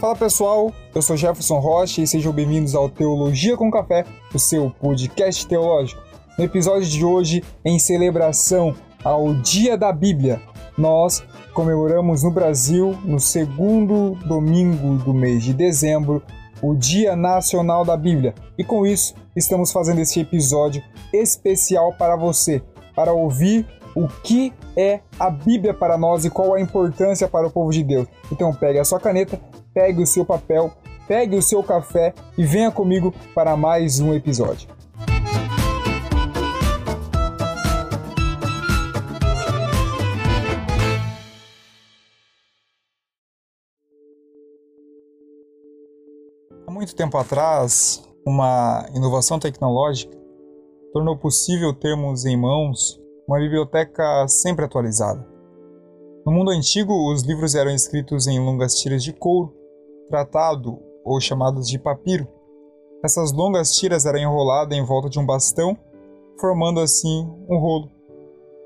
Fala pessoal, eu sou Jefferson Rocha e sejam bem-vindos ao Teologia com Café, o seu podcast teológico. No episódio de hoje, em celebração ao Dia da Bíblia, nós comemoramos no Brasil, no segundo domingo do mês de dezembro, o Dia Nacional da Bíblia. E com isso, estamos fazendo esse episódio especial para você, para ouvir o que é a Bíblia para nós e qual a importância para o povo de Deus. Então pegue a sua caneta, pegue o seu papel, pegue o seu café e venha comigo para mais um episódio. Há muito tempo atrás, uma inovação tecnológica tornou possível termos em mãos uma biblioteca sempre atualizada. No mundo antigo, os livros eram escritos em longas tiras de couro, tratado ou chamadas de papiro. Essas longas tiras eram enroladas em volta de um bastão, formando assim um rolo.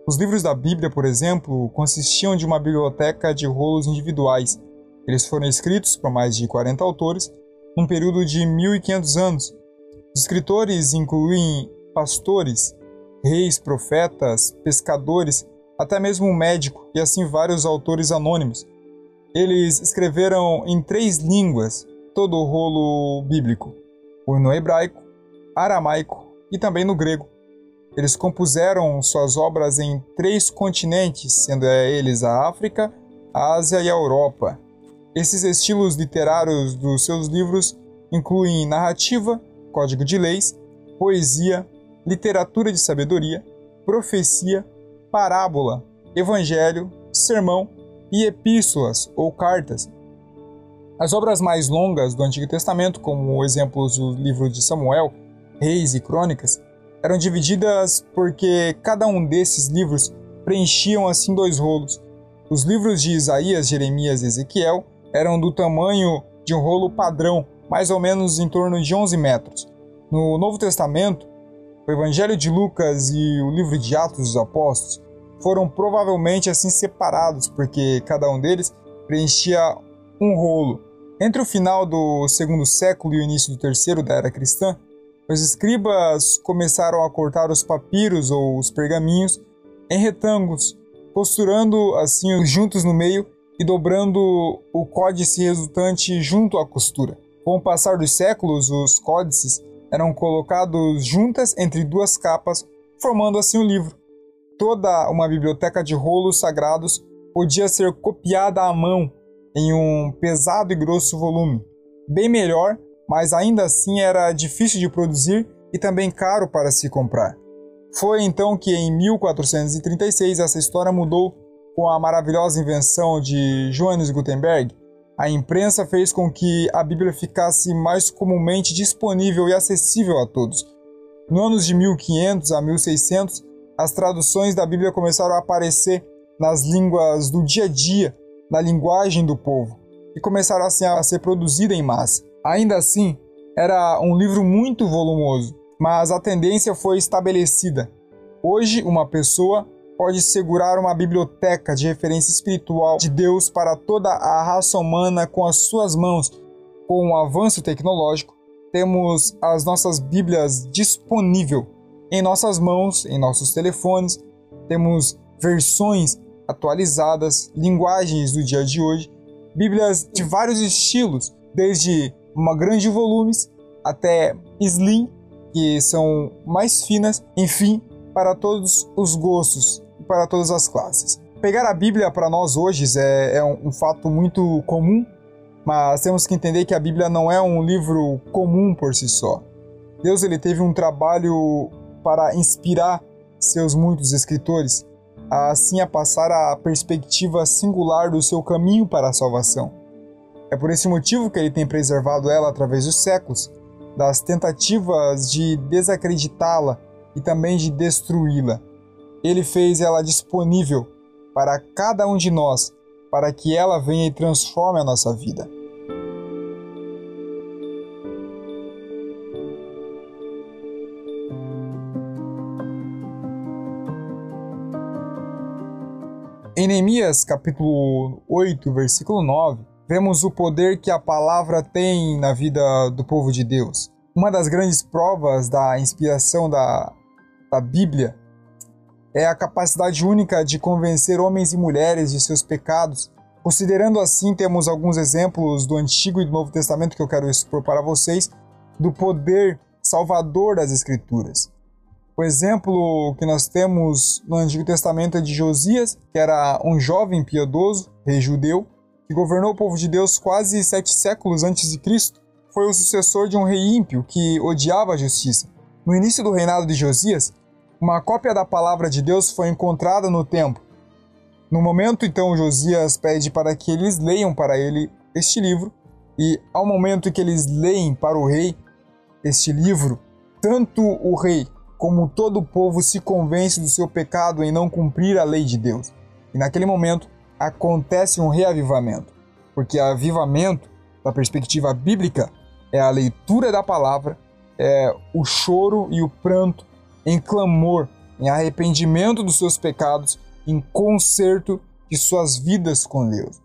Os livros da Bíblia, por exemplo, consistiam de uma biblioteca de rolos individuais. Eles foram escritos por mais de 40 autores num período de 1500 anos. Os escritores incluem pastores, reis, profetas, pescadores, até mesmo um médico e assim vários autores anônimos. Eles escreveram em três línguas todo o rolo bíblico: no hebraico, aramaico e também no grego. Eles compuseram suas obras em três continentes, sendo eles a África, a Ásia e a Europa. Esses estilos literários dos seus livros incluem narrativa, código de leis, poesia, literatura de sabedoria, profecia, parábola, evangelho, sermão e epístolas ou cartas. As obras mais longas do Antigo Testamento, como exemplos do livro de Samuel, Reis e Crônicas, eram divididas porque cada um desses livros preenchiam assim dois rolos. Os livros de Isaías, Jeremias e Ezequiel eram do tamanho de um rolo padrão, mais ou menos em torno de 11 metros. No Novo Testamento, o Evangelho de Lucas e o livro de Atos dos Apóstolos foram provavelmente assim separados, porque cada um deles preenchia um rolo. Entre o final do segundo século e o início do terceiro da era cristã, os escribas começaram a cortar os papiros ou os pergaminhos em retângulos, costurando assim juntos no meio e dobrando o códice resultante junto à costura. Com o passar dos séculos, os códices eram colocados juntas entre duas capas, formando assim o um livro. Toda uma biblioteca de rolos sagrados podia ser copiada à mão em um pesado e grosso volume. Bem melhor, mas ainda assim era difícil de produzir e também caro para se comprar. Foi então que em 1436 essa história mudou com a maravilhosa invenção de Johannes Gutenberg, a imprensa fez com que a Bíblia ficasse mais comumente disponível e acessível a todos. No anos de 1500 a 1600, as traduções da Bíblia começaram a aparecer nas línguas do dia a dia, na linguagem do povo, e começaram assim a ser produzida em massa. Ainda assim, era um livro muito volumoso, mas a tendência foi estabelecida. Hoje, uma pessoa pode segurar uma biblioteca de referência espiritual de Deus para toda a raça humana com as suas mãos. Com o avanço tecnológico, temos as nossas Bíblias disponível em nossas mãos, em nossos telefones. Temos versões atualizadas, linguagens do dia de hoje, Bíblias de vários estilos, desde uma grande volumes até slim, que são mais finas, enfim, para todos os gostos para todas as classes. Pegar a Bíblia para nós hoje é, é um, um fato muito comum, mas temos que entender que a Bíblia não é um livro comum por si só. Deus ele teve um trabalho para inspirar seus muitos escritores assim a passar a perspectiva singular do seu caminho para a salvação. É por esse motivo que ele tem preservado ela através dos séculos, das tentativas de desacreditá-la e também de destruí-la. Ele fez ela disponível para cada um de nós, para que ela venha e transforme a nossa vida. Em Neemias capítulo 8, versículo 9, vemos o poder que a palavra tem na vida do povo de Deus. Uma das grandes provas da inspiração da, da Bíblia é a capacidade única de convencer homens e mulheres de seus pecados. Considerando assim, temos alguns exemplos do Antigo e do Novo Testamento que eu quero expor para vocês do poder salvador das Escrituras. O exemplo que nós temos no Antigo Testamento é de Josias, que era um jovem piedoso, rei judeu, que governou o povo de Deus quase sete séculos antes de Cristo. Foi o sucessor de um rei ímpio que odiava a justiça. No início do reinado de Josias, uma cópia da palavra de Deus foi encontrada no templo. No momento, então, Josias pede para que eles leiam para ele este livro, e ao momento que eles leem para o rei este livro, tanto o rei como todo povo se convence do seu pecado em não cumprir a lei de Deus. E naquele momento acontece um reavivamento, porque avivamento, da perspectiva bíblica, é a leitura da palavra, é o choro e o pranto em clamor, em arrependimento dos seus pecados, em conserto de suas vidas com Deus.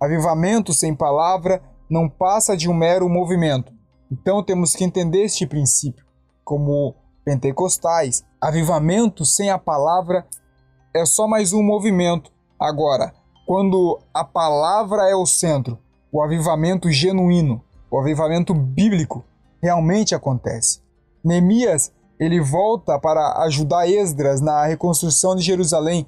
Avivamento sem palavra não passa de um mero movimento. Então temos que entender este princípio como pentecostais. Avivamento sem a palavra é só mais um movimento. Agora, quando a palavra é o centro, o avivamento genuíno, o avivamento bíblico realmente acontece. Neemias, ele volta para ajudar Esdras na reconstrução de Jerusalém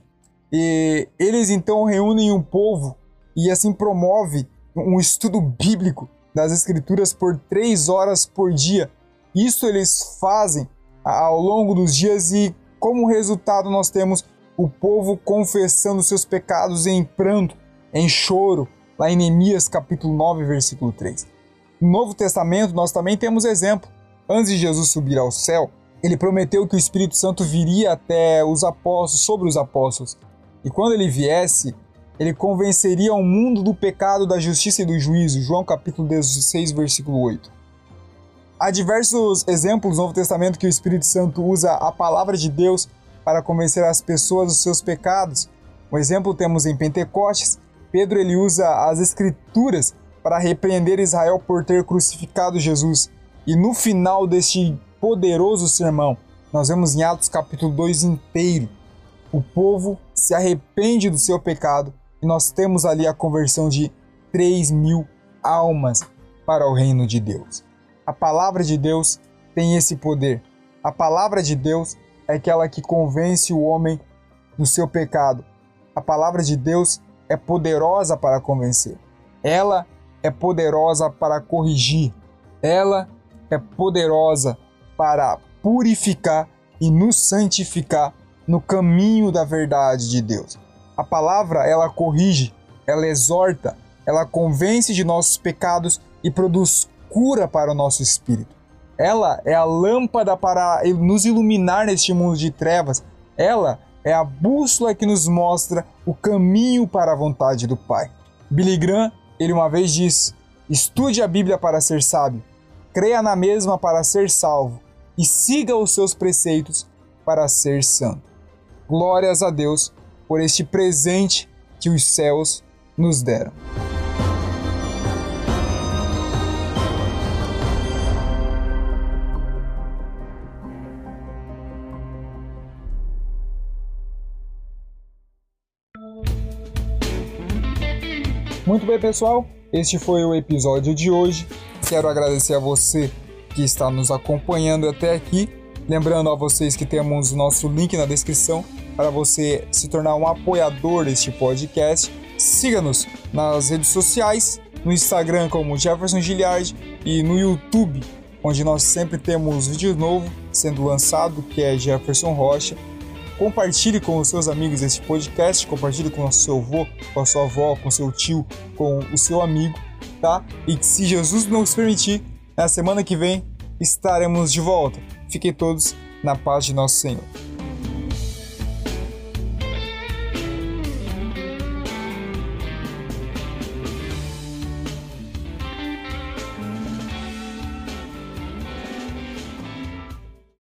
e eles então reúnem um povo e assim promove um estudo bíblico das escrituras por três horas por dia. Isso eles fazem ao longo dos dias e, como resultado, nós temos o povo confessando seus pecados em pranto, em choro, lá em Neemias capítulo 9, versículo 3. No Novo Testamento, nós também temos exemplo. Antes de Jesus subir ao céu, ele prometeu que o Espírito Santo viria até os apóstolos, sobre os apóstolos. E quando ele viesse, ele convenceria o mundo do pecado, da justiça e do juízo. João capítulo 16, versículo 8. Há diversos exemplos no Novo Testamento que o Espírito Santo usa a palavra de Deus para convencer as pessoas dos seus pecados. Um exemplo temos em Pentecostes. Pedro ele usa as escrituras para repreender Israel por ter crucificado Jesus. E no final deste poderoso sermão, nós vemos em Atos capítulo 2 inteiro, o povo se arrepende do seu pecado e nós temos ali a conversão de 3 mil almas para o reino de Deus. A palavra de Deus tem esse poder. A palavra de Deus é aquela que convence o homem do seu pecado. A palavra de Deus é poderosa para convencer. Ela é poderosa para corrigir. Ela é poderosa para purificar e nos santificar no caminho da verdade de Deus. A palavra, ela corrige, ela exorta, ela convence de nossos pecados e produz cura para o nosso espírito. Ela é a lâmpada para nos iluminar neste mundo de trevas. Ela é a bússola que nos mostra o caminho para a vontade do Pai. Billy Graham, ele uma vez disse: Estude a Bíblia para ser sábio, creia na mesma para ser salvo e siga os seus preceitos para ser santo. Glórias a Deus por este presente que os céus nos deram. Muito bem, pessoal. Este foi o episódio de hoje. Quero agradecer a você que está nos acompanhando até aqui. Lembrando a vocês que temos o nosso link na descrição para você se tornar um apoiador deste podcast. Siga-nos nas redes sociais, no Instagram como Jefferson Giliard e no YouTube, onde nós sempre temos vídeo novo sendo lançado, que é Jefferson Rocha. Compartilhe com os seus amigos este podcast, compartilhe com o seu avô, com a sua avó, com o seu tio, com o seu amigo, tá? E se Jesus nos permitir, na semana que vem estaremos de volta. Fiquem todos na paz de nosso Senhor.